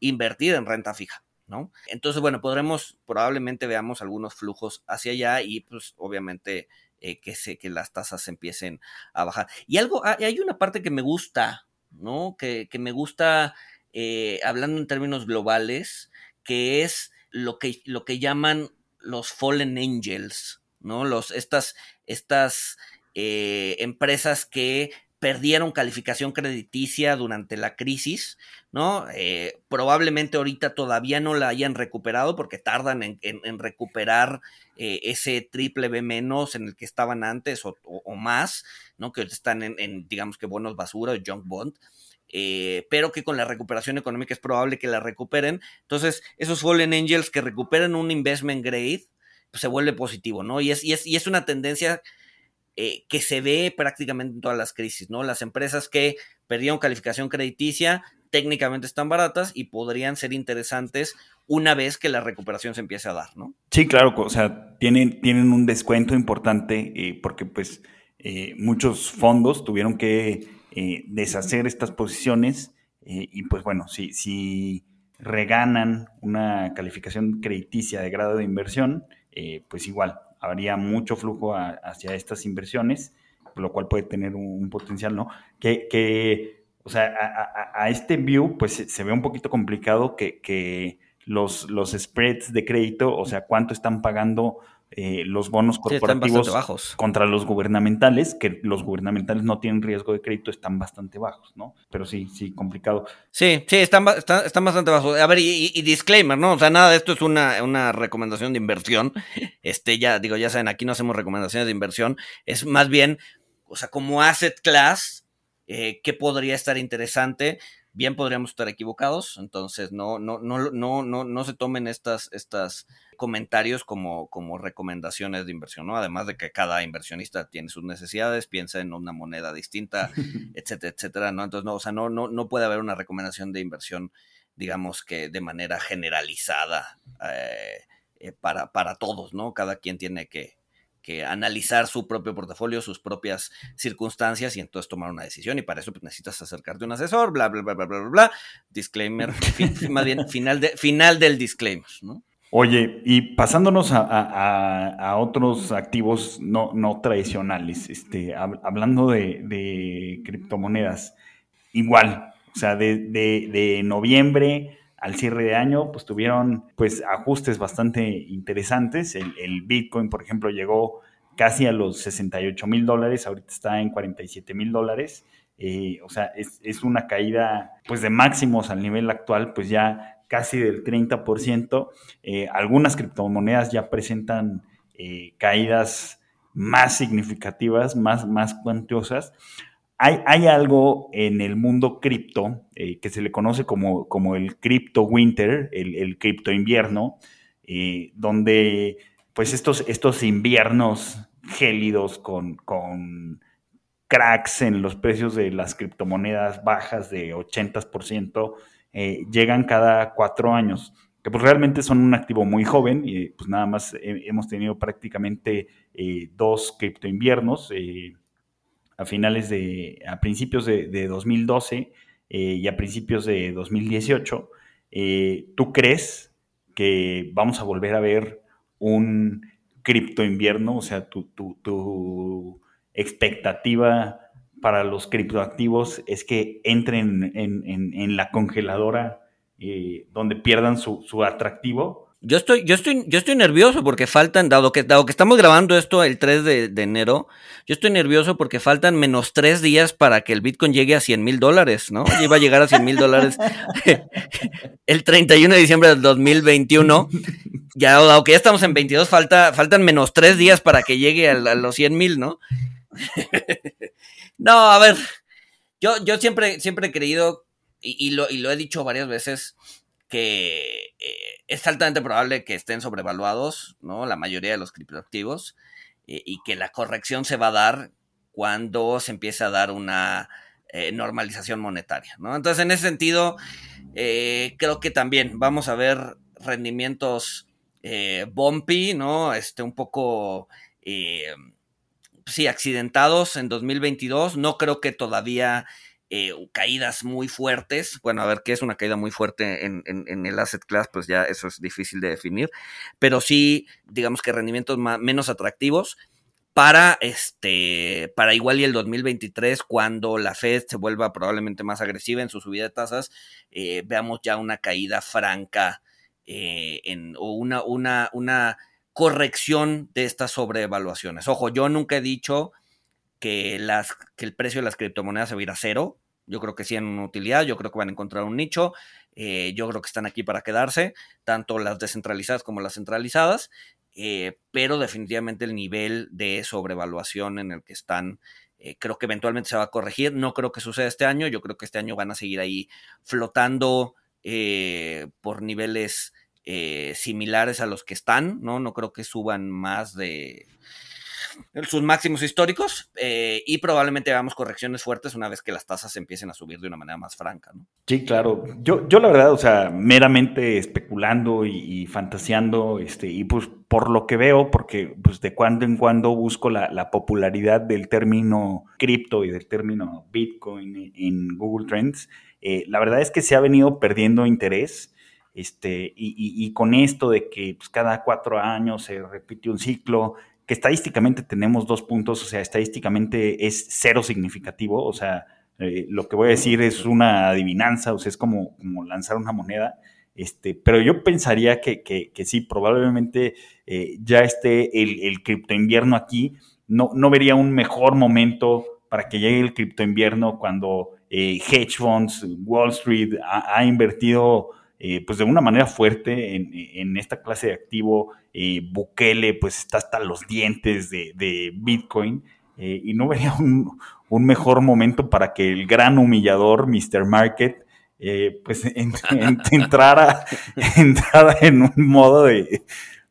invertir en renta fija. ¿No? Entonces, bueno, podremos, probablemente veamos algunos flujos hacia allá y pues obviamente eh, que, se, que las tasas empiecen a bajar. Y algo, ah, hay una parte que me gusta, ¿no? Que, me gusta, eh, hablando en términos globales, que es lo que, lo que llaman los fallen angels, ¿no? Los, estas, estas eh, empresas que perdieron calificación crediticia durante la crisis, ¿no? Eh, probablemente ahorita todavía no la hayan recuperado porque tardan en, recuperar eh, ese triple B menos en el que estaban antes o, más, ¿no? Que están en, digamos que bonos basura o junk bond. Pero que con la recuperación económica es probable que la recuperen. Entonces, esos Fallen Angels que recuperen un investment grade, pues se vuelve positivo, ¿no? Y es, y es, y es una tendencia eh, que se ve prácticamente en todas las crisis, ¿no? Las empresas que perdieron calificación crediticia técnicamente están baratas y podrían ser interesantes una vez que la recuperación se empiece a dar, ¿no? Sí, claro, o sea, tienen, tienen un descuento importante eh, porque pues eh, muchos fondos tuvieron que deshacer estas posiciones y pues bueno, si, si reganan una calificación crediticia de grado de inversión, pues igual habría mucho flujo hacia estas inversiones, lo cual puede tener un, potencial, ¿no? Que, que o sea, a, este view, pues se, ve un poquito complicado que, que los, los spreads de crédito, o sea, cuánto están pagando eh, los bonos corporativos bajos. contra los gubernamentales, que los gubernamentales no tienen riesgo de crédito, están bastante bajos, ¿no? Pero sí, sí, complicado. Sí, sí, están, están, bastante bajos. A ver, y, disclaimer, ¿no? O sea, nada de esto es una, una recomendación de inversión. Este, ya, digo, ya saben, aquí no hacemos recomendaciones de inversión. Es más bien, o sea, como asset class, eh, ¿qué podría estar interesante? Bien podríamos estar equivocados, entonces no, no, no, no, no, no se tomen estas, estas comentarios como, como recomendaciones de inversión, ¿no? Además de que cada inversionista tiene sus necesidades, piensa en una moneda distinta, etcétera, etcétera, ¿no? Entonces, no, o sea, no, no, no puede haber una recomendación de inversión, digamos que de manera generalizada eh, eh, para, para todos, ¿no? Cada quien tiene que, que analizar su propio portafolio, sus propias circunstancias y entonces tomar una decisión. Y para eso pues, necesitas acercarte a un asesor, bla, bla, bla, bla, bla, bla. Disclaimer, más bien final, de, final del disclaimer, ¿no? Oye, y pasándonos a, otros activos no, no tradicionales, este, hablando de, criptomonedas, igual, o sea, de, de noviembre al cierre de año, pues tuvieron pues ajustes bastante interesantes. El, Bitcoin, por ejemplo, llegó casi a los 68 mil dólares, ahorita está en 47 mil dólares. Eh, o sea, es, una caída pues de máximos al nivel actual, pues ya casi del 30%. Eh, algunas criptomonedas ya presentan eh, caídas más significativas, más, más cuantiosas. Hay, algo en el mundo cripto eh, que se le conoce como, como el cripto winter, el, cripto invierno, eh, donde pues estos, estos inviernos gélidos con, cracks en los precios de las criptomonedas bajas de 80%, eh, llegan cada cuatro años, que pues realmente son un activo muy joven, y pues nada más hemos tenido prácticamente dos cripto inviernos a finales de, a principios de, 2012 eh, y a principios de 2018, eh, ¿tú crees que vamos a volver a ver un cripto invierno? O sea, tu, tu, expectativa para los criptoactivos es que entren en, la congeladora eh, donde pierdan su, su atractivo yo estoy, yo estoy, yo estoy nervioso porque faltan, dado que, dado que estamos grabando esto el 3 de, enero, yo estoy nervioso porque faltan menos tres días para que el Bitcoin llegue a 100 mil dólares, ¿no? Iba a llegar a 100 mil dólares el 31 de diciembre del 2021. Ya, dado que ya estamos en 22, falta, faltan menos tres días para que llegue a, los 100 mil, ¿no? no, a ver, yo, yo siempre, siempre he creído, y, lo, y lo he dicho varias veces, que es altamente probable que estén sobrevaluados, ¿no? La mayoría de los criptoactivos, eh, y que la corrección se va a dar cuando se empiece a dar una eh, normalización monetaria, ¿no? Entonces, en ese sentido, creo que también vamos a ver rendimientos bumpy, ¿no? Este, un poco, sí, accidentados en 2022. No creo que todavía eh, caídas muy fuertes. Bueno, a ver qué es una caída muy fuerte en, el asset class, pues ya eso es difícil de definir. Pero sí, digamos que rendimientos menos atractivos para este para igual y el 2023 cuando la Fed se vuelva probablemente más agresiva en su subida de tasas eh, veamos ya una caída franca eh, en, o una, una, una corrección de estas sobreevaluaciones ojo yo nunca he dicho que, las, que el precio de las criptomonedas se va a ir a cero. Yo creo que sí en una utilidad, yo creo que van a encontrar un nicho. Eh, yo creo que están aquí para quedarse, tanto las descentralizadas como las centralizadas, eh, pero definitivamente el nivel de sobrevaluación en el que están, eh, creo que eventualmente se va a corregir. No creo que suceda este año, yo creo que este año van a seguir ahí flotando por niveles similares a los que están, ¿no? No creo que suban más de sus máximos históricos eh, y probablemente veamos correcciones fuertes una vez que las tasas empiecen a subir de una manera más franca. ¿no? Sí, claro. Yo, yo la verdad, o sea, meramente especulando y, fantaseando, este, y pues por lo que veo, porque pues de cuando en cuando busco la, popularidad del término cripto y del término Bitcoin en Google Trends, eh, la verdad es que se ha venido perdiendo interés. Este, y, con esto de que pues, cada cuatro años se repite un ciclo, que estadísticamente tenemos dos puntos, o sea, estadísticamente es cero significativo, o sea, eh, lo que voy a decir es una adivinanza, o sea, es como, como lanzar una moneda, este, pero yo pensaría que, que, sí, probablemente eh, ya esté el, el cripto invierno aquí, no, no vería un mejor momento para que llegue el cripto invierno cuando eh, hedge funds, Wall Street ha, invertido pues de una manera fuerte en, en, esta clase de activo eh, Bukele pues está hasta los dientes de, Bitcoin eh, y no vería un, mejor momento para que el gran humillador Mr. Market eh, pues entrara, en un modo de,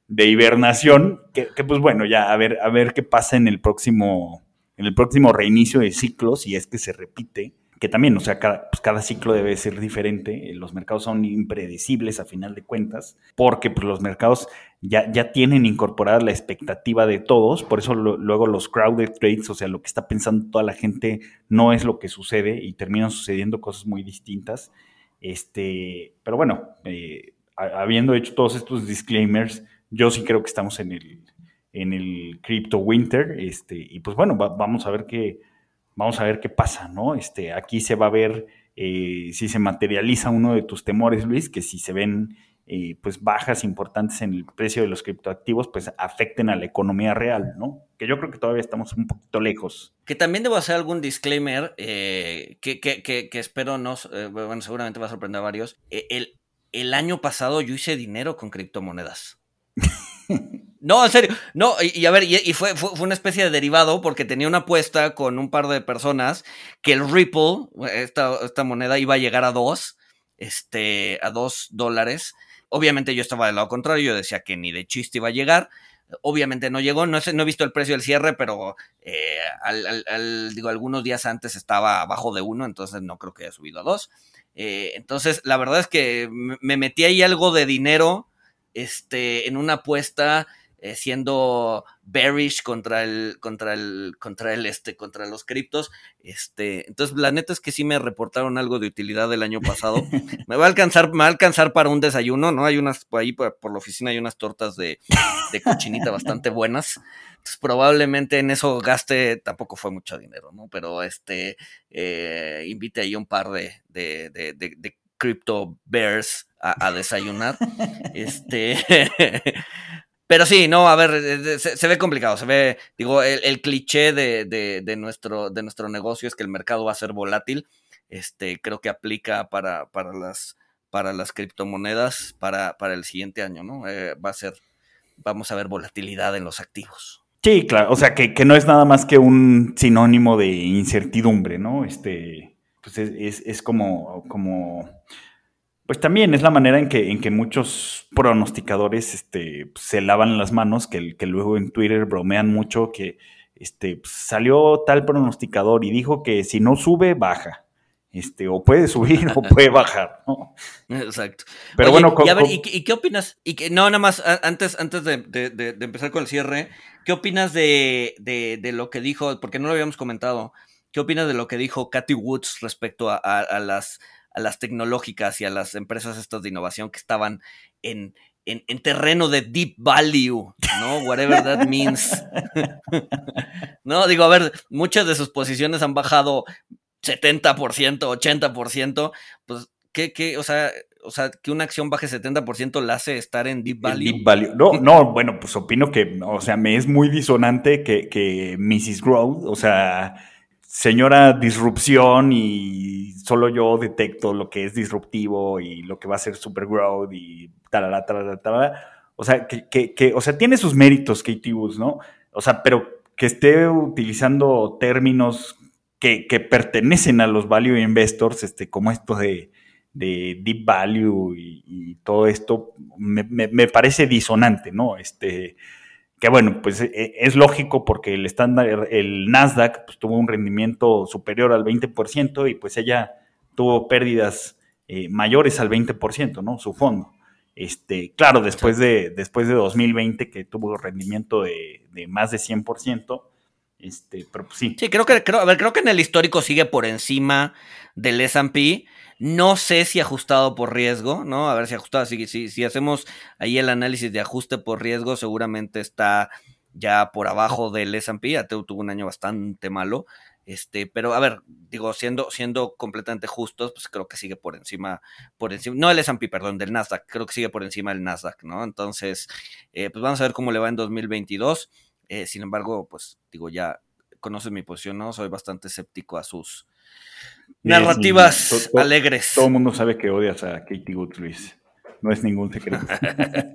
hibernación que, pues bueno ya a ver a ver qué pasa en el próximo en el próximo reinicio de ciclo si es que se repite que también, o sea, cada, pues cada, ciclo debe ser diferente, los mercados son impredecibles a final de cuentas, porque pues, los mercados ya, ya tienen incorporada la expectativa de todos, por eso luego los crowded trades, o sea, lo que está pensando toda la gente no es lo que sucede y terminan sucediendo cosas muy distintas. Este, pero bueno, eh, habiendo hecho todos estos disclaimers, yo sí creo que estamos en el, en el crypto winter, este, y pues bueno, vamos a ver qué Vamos a ver qué pasa, ¿no? Este, aquí se va a ver eh, si se materializa uno de tus temores, Luis, que si se ven eh, pues bajas importantes en el precio de los criptoactivos, pues afecten a la economía real, ¿no? Que yo creo que todavía estamos un poquito lejos. Que también debo hacer algún disclaimer eh, que, que, que, que, espero no, bueno, seguramente va a sorprender a varios. el, el año pasado yo hice dinero con criptomonedas. No, en serio. No, y, a ver, y, fue, fue, una especie de derivado porque tenía una apuesta con un par de personas que el Ripple, esta, esta moneda, iba a llegar a dos, este, a dos dólares. Obviamente yo estaba del lado contrario, yo decía que ni de chiste iba a llegar. Obviamente no llegó, no, sé, no he visto el precio del cierre, pero eh, al, digo, algunos días antes estaba abajo de uno, entonces no creo que haya subido a dos. Eh, entonces, la verdad es que me metí ahí algo de dinero este, en una apuesta eh, siendo bearish contra el, contra el, contra el, este, contra los criptos. Este, entonces, la neta es que sí me reportaron algo de utilidad el año pasado. me va a alcanzar, me va a alcanzar para un desayuno, ¿no? Hay unas, por ahí por, la oficina hay unas tortas de, de cochinita bastante buenas. Entonces, probablemente en eso gaste, tampoco fue mucho dinero, ¿no? Pero este, eh, invite ahí un par de, de, de, de crypto bears a, a desayunar. este, pero sí, no, a ver, eh, se, ve complicado, se ve, digo, el, cliché de, nuestro, de nuestro negocio es que el mercado va a ser volátil. Este, creo que aplica para, para las para las criptomonedas para, para el siguiente año, ¿no? Eh, va a ser, vamos a ver volatilidad en los activos. Sí, claro, o sea que, no es nada más que un sinónimo de incertidumbre, ¿no? Este, pues es, es como, como pues también es la manera en que, en que muchos pronosticadores este, pues, se lavan las manos, que, que luego en Twitter bromean mucho que este, pues, salió tal pronosticador y dijo que si no sube, baja. Este, o puede subir o puede bajar, ¿no? Exacto. Pero bueno, y, y, qué opinas? Y que, no, nada más, antes, antes de, empezar con el cierre, ¿qué opinas de, lo que dijo? Porque no lo habíamos comentado. ¿Qué opinas de lo que dijo Cathy Woods respecto a las a las tecnológicas y a las empresas estas de innovación que estaban en, en, terreno de deep value, ¿no? Whatever that means. no, digo, a ver, muchas de sus posiciones han bajado 70%, 80%, pues ¿qué, o sea, o sea, que una acción baje 70% la hace estar en deep value. Deep value. No, no, bueno, pues opino que, o sea, me es muy disonante que, que Mrs. Growth, o sea, señora disrupción y solo yo detecto lo que es disruptivo y lo que va a ser super growth y tal, tal, tal, O sea, que, que, o sea, tiene sus méritos Katie Woods, ¿no? O sea, pero que esté utilizando términos que, que pertenecen a los value investors, este, como esto de de deep value y, todo esto me, parece disonante, ¿no? Este, que bueno, pues e, e, es lógico porque el estándar, el Nasdaq pues, tuvo un rendimiento superior al 20% y pues ella tuvo pérdidas eh, mayores al 20%, ¿no? Su fondo. Este, claro, después de, después de 2020 que tuvo rendimiento de, de más de 100%, este, pero pues sí. Sí, creo que, creo, a ver, creo que en el histórico sigue por encima del S&P, no sé si ajustado por riesgo, ¿no? A ver si ajustado, si, si, hacemos ahí el análisis de ajuste por riesgo, seguramente está ya por abajo del S&P, ya tuvo un año bastante malo, este, pero a ver, digo, siendo, siendo completamente justos, pues creo que sigue por encima, por encima, no el S&P, perdón, del Nasdaq, creo que sigue por encima del Nasdaq, ¿no? Entonces, eh, pues vamos a ver cómo le va en 2022, eh, sin embargo, pues digo, ya conoces mi posición, ¿no? Soy bastante escéptico a sus, Narrativas alegres. Todo el mundo sabe que odias a Katie Luis. No es ningún secreto.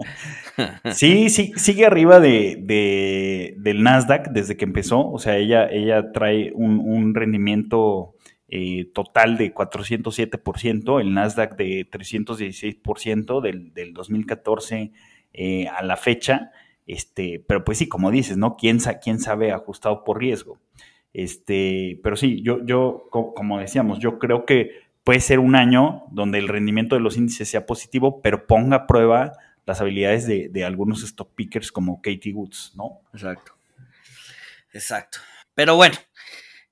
sí, sí, sigue arriba de, del Nasdaq desde que empezó. O sea, ella, ella trae un, rendimiento eh, total de 407%, el Nasdaq de 316% del, del 2014 eh, a la fecha. Este, pero pues sí, como dices, ¿no? ¿Quién, quién sabe ajustado por riesgo? Este, pero sí, yo, yo, como decíamos, yo creo que puede ser un año donde el rendimiento de los índices sea positivo, pero ponga a prueba las habilidades de, algunos stock pickers como Katie Woods, ¿no? Exacto. Exacto. Pero bueno,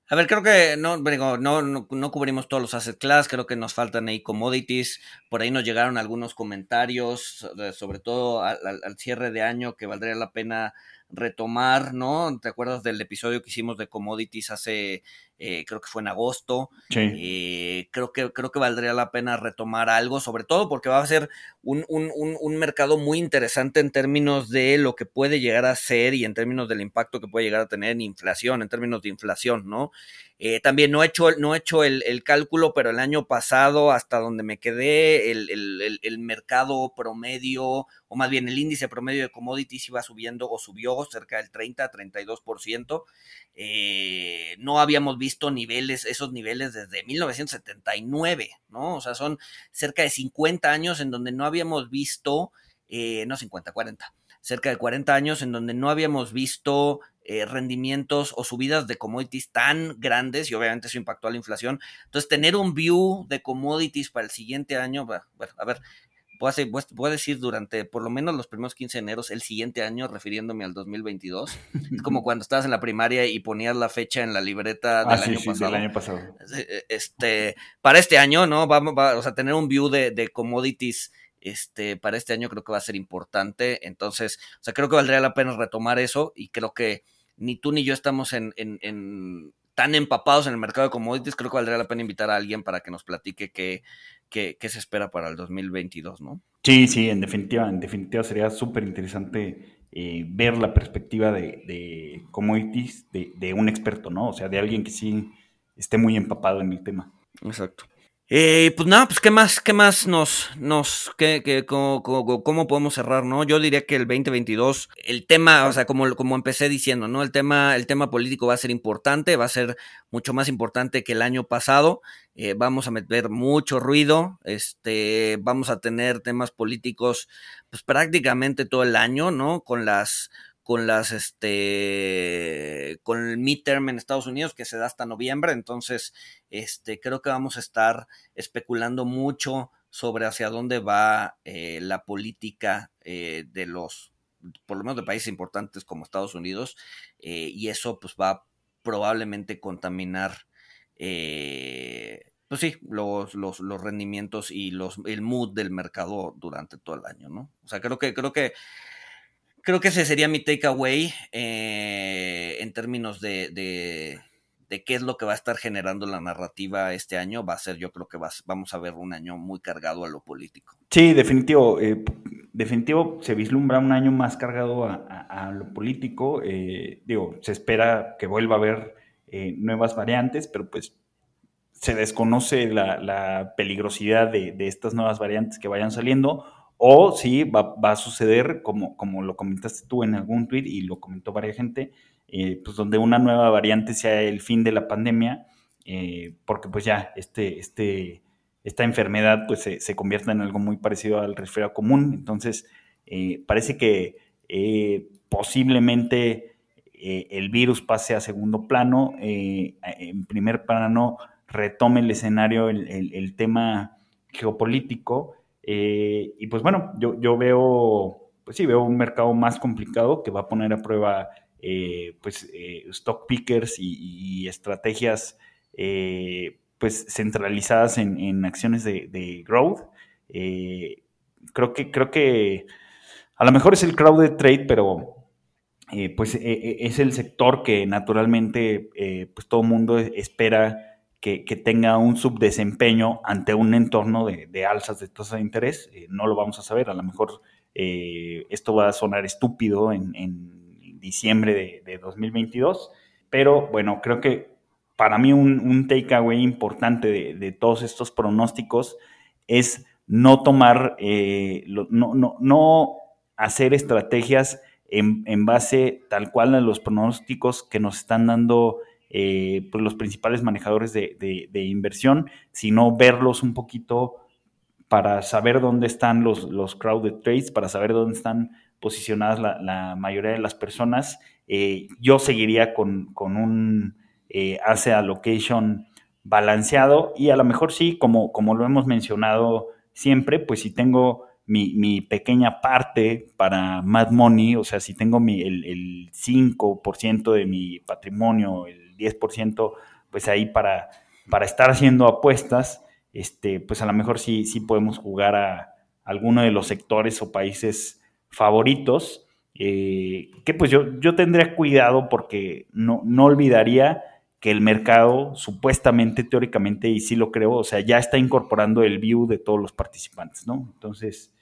a ver, creo que no, no, no, cubrimos todos los asset class, creo que nos faltan ahí commodities. Por ahí nos llegaron algunos comentarios, sobre todo al, cierre de año, que valdría la pena retomar, ¿no? ¿Te acuerdas del episodio que hicimos de commodities hace, eh, creo que fue en agosto? Sí. Eh, creo, que, creo que valdría la pena retomar algo, sobre todo porque va a ser un, un, un, mercado muy interesante en términos de lo que puede llegar a ser y en términos del impacto que puede llegar a tener en inflación, en términos de inflación, ¿no? Eh, también no he hecho, no he hecho el, cálculo, pero el año pasado, hasta donde me quedé, el, el, mercado promedio, o más bien el índice promedio de commodities iba subiendo o subió cerca del 30-32%. Eh, no habíamos visto niveles, esos niveles desde 1979, ¿no? O sea, son cerca de 50 años en donde no habíamos visto, eh, no 50, 40 cerca de 40 años en donde no habíamos visto eh, rendimientos o subidas de commodities tan grandes y obviamente eso impactó a la inflación. Entonces, tener un view de commodities para el siguiente año, bueno, a ver, a, decir durante por lo menos los primeros 15 de enero el siguiente año, refiriéndome al 2022. es como cuando estabas en la primaria y ponías la fecha en la libreta del, ah, año, pasado. del año pasado. Este, para este año, ¿no? Vamos, va, o sea, tener un view de, de commodities este, para este año creo que va a ser importante. Entonces, o sea, creo que valdría la pena retomar eso y creo que ni tú ni yo estamos en, en, tan empapados en el mercado de commodities, creo que valdría la pena invitar a alguien para que nos platique qué, qué, se espera para el 2022, ¿no? Sí, sí, en definitiva, en definitiva sería súper interesante eh, ver la perspectiva de, de commodities de, de, un experto, ¿no? O sea, de alguien que sí esté muy empapado en el tema. Exacto. Eh, pues nada, pues qué más, qué más nos, nos, qué, qué, cómo, cómo, podemos cerrar, ¿no? Yo diría que el 2022, el tema, o sea, como, como empecé diciendo, ¿no? El tema, el tema político va a ser importante, va a ser mucho más importante que el año pasado. Eh, vamos a meter mucho ruido, este, vamos a tener temas políticos, pues prácticamente todo el año, ¿no? Con las, con las este con el midterm en Estados Unidos que se da hasta noviembre entonces este creo que vamos a estar especulando mucho sobre hacia dónde va eh, la política eh, de los por lo menos de países importantes como Estados Unidos eh, y eso pues va probablemente contaminar pues sí, los, los, los, rendimientos y los, el mood del mercado durante todo el año, ¿no? O sea, creo que, creo que creo que ese sería mi takeaway eh, en términos de, de qué es lo que va a estar generando la narrativa este año, va a ser, yo creo que vamos a ver un año muy cargado a lo político. Sí, definitivo. Eh, definitivo, se vislumbra un año más cargado a, lo político. Eh, digo, se espera que vuelva a haber nuevas variantes, pero pues se desconoce la, peligrosidad de, estas nuevas variantes que vayan saliendo. O va, va, a suceder, como, como lo comentaste tú en algún tweet y lo comentó varias gente, eh, pues donde una nueva variante sea el fin de la pandemia, eh, porque pues ya este, este, esta enfermedad pues se, se, convierta en algo muy parecido al resfriado común. Entonces, eh, parece que posiblemente el virus pase a segundo plano, en primer plano retome el escenario el, el, tema geopolítico. Y pues bueno, yo, yo veo, pues sí, veo un mercado más complicado que va a poner a prueba eh, pues, eh, stock pickers y, estrategias eh, pues, centralizadas en, acciones de, growth. creo, que, creo que a lo mejor es el crowded trade, pero pues es el sector que naturalmente pues todo mundo espera que, tenga un subdesempeño ante un entorno de, alzas de tasa de interés. no lo vamos a saber, a lo mejor esto va a sonar estúpido en diciembre de, 2022. Pero bueno, creo que para mí un, takeaway importante de, todos estos pronósticos es no tomar, eh, no, no, hacer estrategias en, base tal cual a los pronósticos que nos están dando eh, pues los principales manejadores de, inversión, sino verlos un poquito para saber dónde están los, los crowded trades, para saber dónde están posicionadas la, mayoría de las personas. Eh, yo seguiría con, un eh, asset allocation balanceado y a lo mejor sí, como, como lo hemos mencionado siempre, pues si tengo mi, pequeña parte para Mad Money, o sea, si tengo mi, el, el 5% de mi patrimonio, el 10%, pues ahí para, para estar haciendo apuestas, este, pues a lo mejor sí, sí podemos jugar a alguno de los sectores o países favoritos, eh, que pues yo, yo tendría cuidado porque no, no olvidaría que el mercado supuestamente, teóricamente, y sí lo creo, o sea, ya está incorporando el view de todos los participantes, ¿no? Entonces,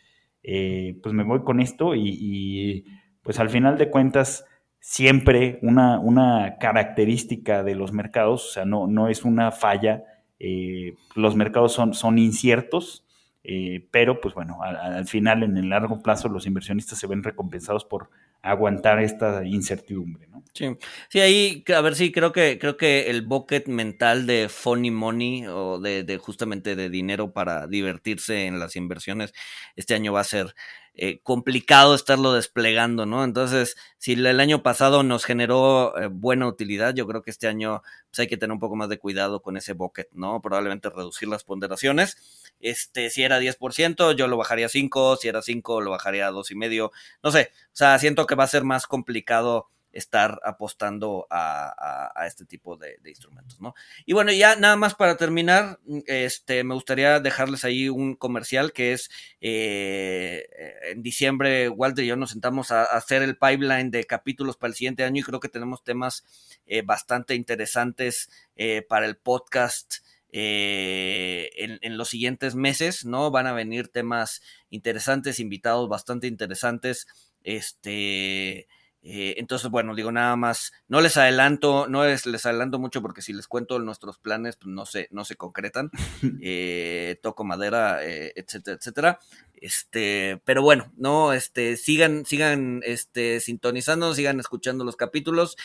eh, pues me voy con esto y, pues al final de cuentas, siempre una, una característica de los mercados, o sea, no, no es una falla, eh, los mercados son, son inciertos, eh, pero pues bueno, al, final en el largo plazo los inversionistas se ven recompensados por aguantar esta incertidumbre, ¿no? Sí, sí, ahí, a ver, sí, creo que, creo que el bucket mental de funny money o de, de justamente de dinero para divertirse en las inversiones este año va a ser eh, complicado estarlo desplegando, ¿no? Entonces, si el año pasado nos generó eh, buena utilidad, yo creo que este año pues, hay que tener un poco más de cuidado con ese bucket, ¿no? Probablemente reducir las ponderaciones. Este, si era 10%, yo lo bajaría a 5, si era 5, lo bajaría a 2,5, no sé, o sea, siento que va a ser más complicado estar apostando a, este tipo de, instrumentos, ¿no? Y bueno, ya nada más para terminar, este, me gustaría dejarles ahí un comercial que es eh, en diciembre, Walter y yo nos sentamos a, hacer el pipeline de capítulos para el siguiente año y creo que tenemos temas eh, bastante interesantes eh, para el podcast. En, en, los siguientes meses, ¿no? Van a venir temas interesantes, invitados bastante interesantes. Este, eh, entonces, bueno, digo nada más, no les adelanto, no les, les adelanto mucho porque si les cuento nuestros planes, pues no se, no se concretan. Eh, toco madera, eh, etcétera, etcétera. Este, pero bueno, no, este, sigan, sigan, este, sintonizando, sigan escuchando los capítulos,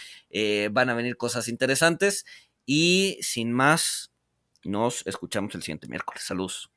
van a venir cosas interesantes y sin más, nos escuchamos el siguiente miércoles. Saludos.